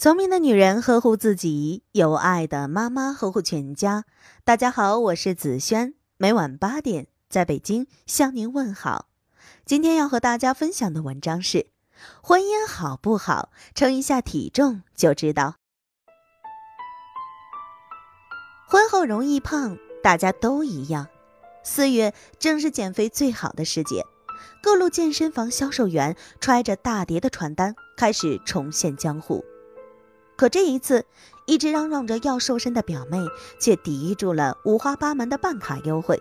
聪明的女人呵护自己，有爱的妈妈呵护全家。大家好，我是子轩，每晚八点在北京向您问好。今天要和大家分享的文章是：婚姻好不好，称一下体重就知道。婚后容易胖，大家都一样。四月正是减肥最好的时节，各路健身房销售员揣着大叠的传单，开始重现江湖。可这一次，一直嚷嚷着要瘦身的表妹却抵御住了五花八门的办卡优惠。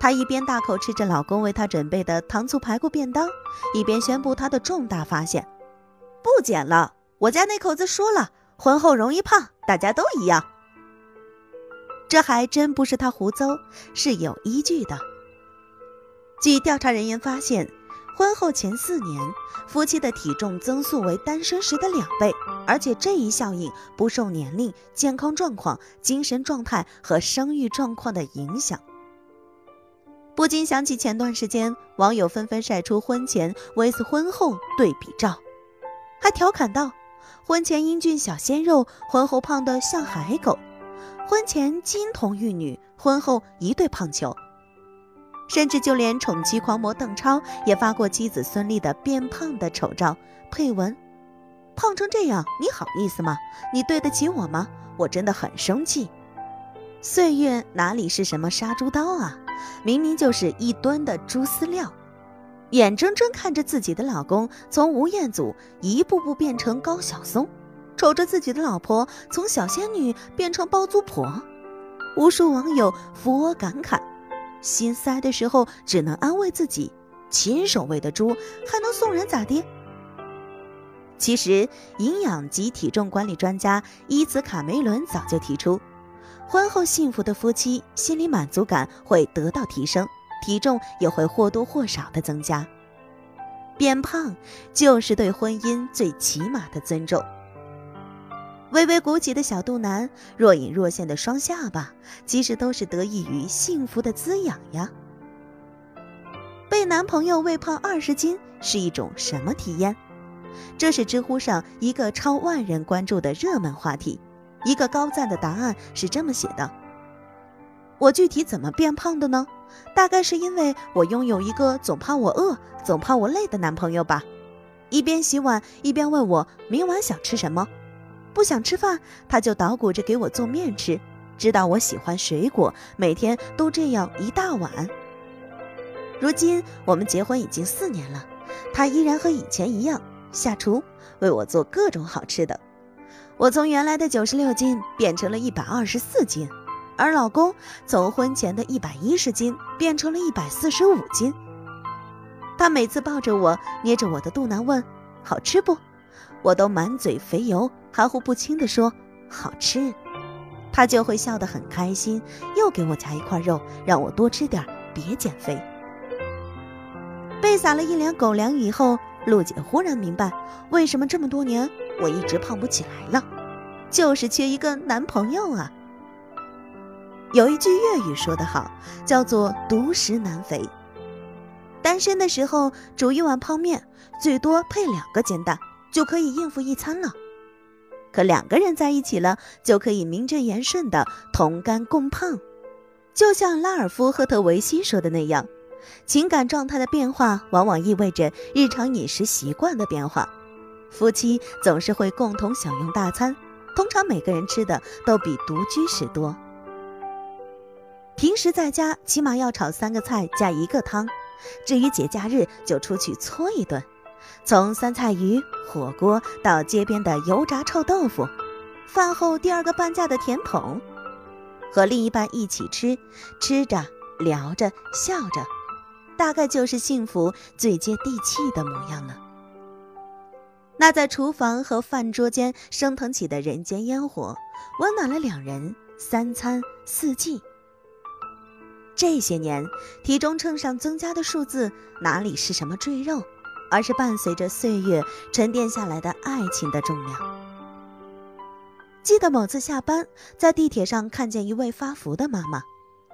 她一边大口吃着老公为她准备的糖醋排骨便当，一边宣布她的重大发现：不减了！我家那口子说了，婚后容易胖，大家都一样。这还真不是她胡诌，是有依据的。据调查人员发现。婚后前四年，夫妻的体重增速为单身时的两倍，而且这一效应不受年龄、健康状况、精神状态和生育状况的影响。不禁想起前段时间网友纷纷晒出婚前 vs 婚后对比照，还调侃道：“婚前英俊小鲜肉，婚后胖得像海狗；婚前金童玉女，婚后一对胖球。”甚至就连宠妻狂魔邓超也发过妻子孙俪的变胖的丑照，配文：“胖成这样，你好意思吗？你对得起我吗？我真的很生气。”岁月哪里是什么杀猪刀啊，明明就是一吨的猪饲料。眼睁睁看着自己的老公从吴彦祖一步步变成高晓松，瞅着自己的老婆从小仙女变成包租婆，无数网友扶额感慨。心塞的时候，只能安慰自己：亲手喂的猪还能送人咋的？其实，营养及体重管理专家伊兹卡梅伦早就提出，婚后幸福的夫妻心理满足感会得到提升，体重也会或多或少的增加。变胖就是对婚姻最起码的尊重。微微鼓起的小肚腩，若隐若现的双下巴，其实都是得益于幸福的滋养呀。被男朋友喂胖二十斤是一种什么体验？这是知乎上一个超万人关注的热门话题。一个高赞的答案是这么写的：我具体怎么变胖的呢？大概是因为我拥有一个总怕我饿、总怕我累的男朋友吧。一边洗碗一边问我明晚想吃什么。不想吃饭，他就捣鼓着给我做面吃。知道我喜欢水果，每天都这样一大碗。如今我们结婚已经四年了，他依然和以前一样下厨为我做各种好吃的。我从原来的九十六斤变成了一百二十四斤，而老公从婚前的一百一十斤变成了一百四十五斤。他每次抱着我，捏着我的肚腩问：“好吃不？”我都满嘴肥油，含糊不清地说好吃，他就会笑得很开心，又给我夹一块肉，让我多吃点，别减肥。被撒了一脸狗粮以后，陆姐忽然明白，为什么这么多年我一直胖不起来了，就是缺一个男朋友啊。有一句粤语说得好，叫做独食难肥。单身的时候煮一碗泡面，最多配两个煎蛋。就可以应付一餐了，可两个人在一起了，就可以名正言顺的同甘共胖。就像拉尔夫·赫特维希说的那样，情感状态的变化往往意味着日常饮食习惯的变化。夫妻总是会共同享用大餐，通常每个人吃的都比独居时多。平时在家起码要炒三个菜加一个汤，至于节假日就出去搓一顿。从酸菜鱼火锅到街边的油炸臭豆腐，饭后第二个半价的甜筒，和另一半一起吃，吃着聊着笑着，大概就是幸福最接地气的模样了。那在厨房和饭桌间升腾起的人间烟火，温暖了两人三餐四季。这些年，体重秤上增加的数字，哪里是什么赘肉？而是伴随着岁月沉淀下来的爱情的重量。记得某次下班，在地铁上看见一位发福的妈妈，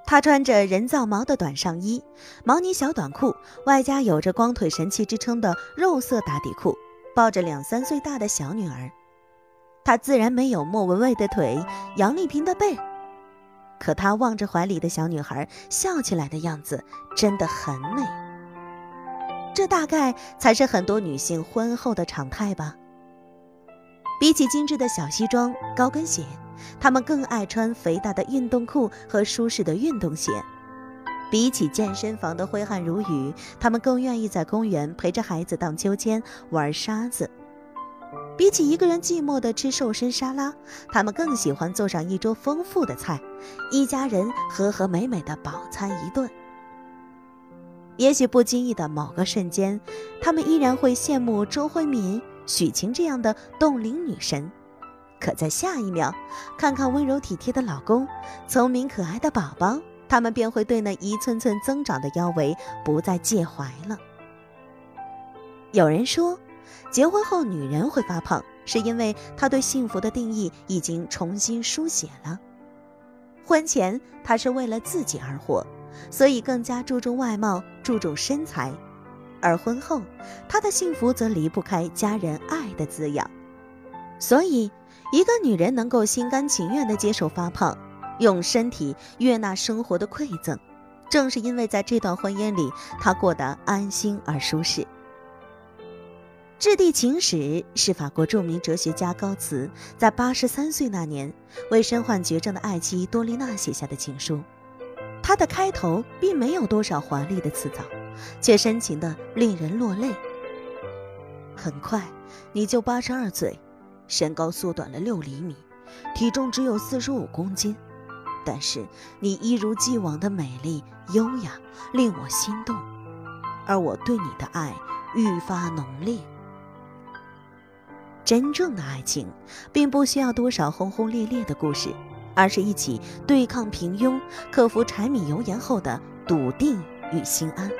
她穿着人造毛的短上衣、毛呢小短裤，外加有着“光腿神器”之称的肉色打底裤，抱着两三岁大的小女儿。她自然没有莫文蔚的腿、杨丽萍的背。可她望着怀里的小女孩笑起来的样子，真的很美。这大概才是很多女性婚后的常态吧。比起精致的小西装、高跟鞋，她们更爱穿肥大的运动裤和舒适的运动鞋。比起健身房的挥汗如雨，她们更愿意在公园陪着孩子荡秋千、玩沙子。比起一个人寂寞的吃瘦身沙拉，他们更喜欢做上一桌丰富的菜，一家人和和美美的饱餐一顿。也许不经意的某个瞬间，他们依然会羡慕周慧敏、许晴这样的冻龄女神，可在下一秒，看看温柔体贴的老公、聪明可爱的宝宝，他们便会对那一寸寸增长的腰围不再介怀了。有人说。结婚后，女人会发胖，是因为她对幸福的定义已经重新书写了。婚前，她是为了自己而活，所以更加注重外貌，注重身材；而婚后，她的幸福则离不开家人爱的滋养。所以，一个女人能够心甘情愿地接受发胖，用身体悦纳生活的馈赠，正是因为在这段婚姻里，她过得安心而舒适。《质地情史》是法国著名哲学家高茨在八十三岁那年为身患绝症的爱妻多丽娜写下的情书。它的开头并没有多少华丽的辞藻，却深情的令人落泪。很快，你就八十二岁，身高缩短了六厘米，体重只有四十五公斤，但是你一如既往的美丽优雅，令我心动，而我对你的爱愈发浓烈。真正的爱情，并不需要多少轰轰烈烈的故事，而是一起对抗平庸、克服柴米油盐后的笃定与心安。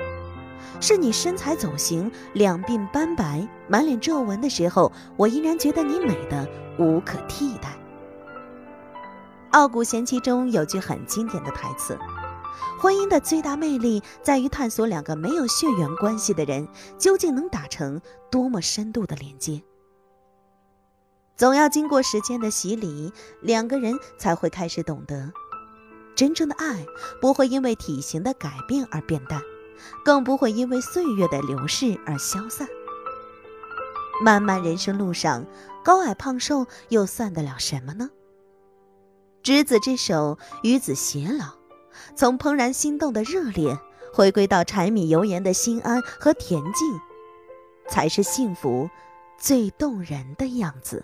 是你身材走形、两鬓斑白、满脸皱纹的时候，我依然觉得你美的无可替代。《傲骨贤妻》中有句很经典的台词：“婚姻的最大魅力在于探索两个没有血缘关系的人究竟能打成多么深度的连接。”总要经过时间的洗礼，两个人才会开始懂得，真正的爱不会因为体型的改变而变淡，更不会因为岁月的流逝而消散。漫漫人生路上，高矮胖瘦又算得了什么呢？执子之手，与子偕老，从怦然心动的热烈，回归到柴米油盐的心安和恬静，才是幸福最动人的样子。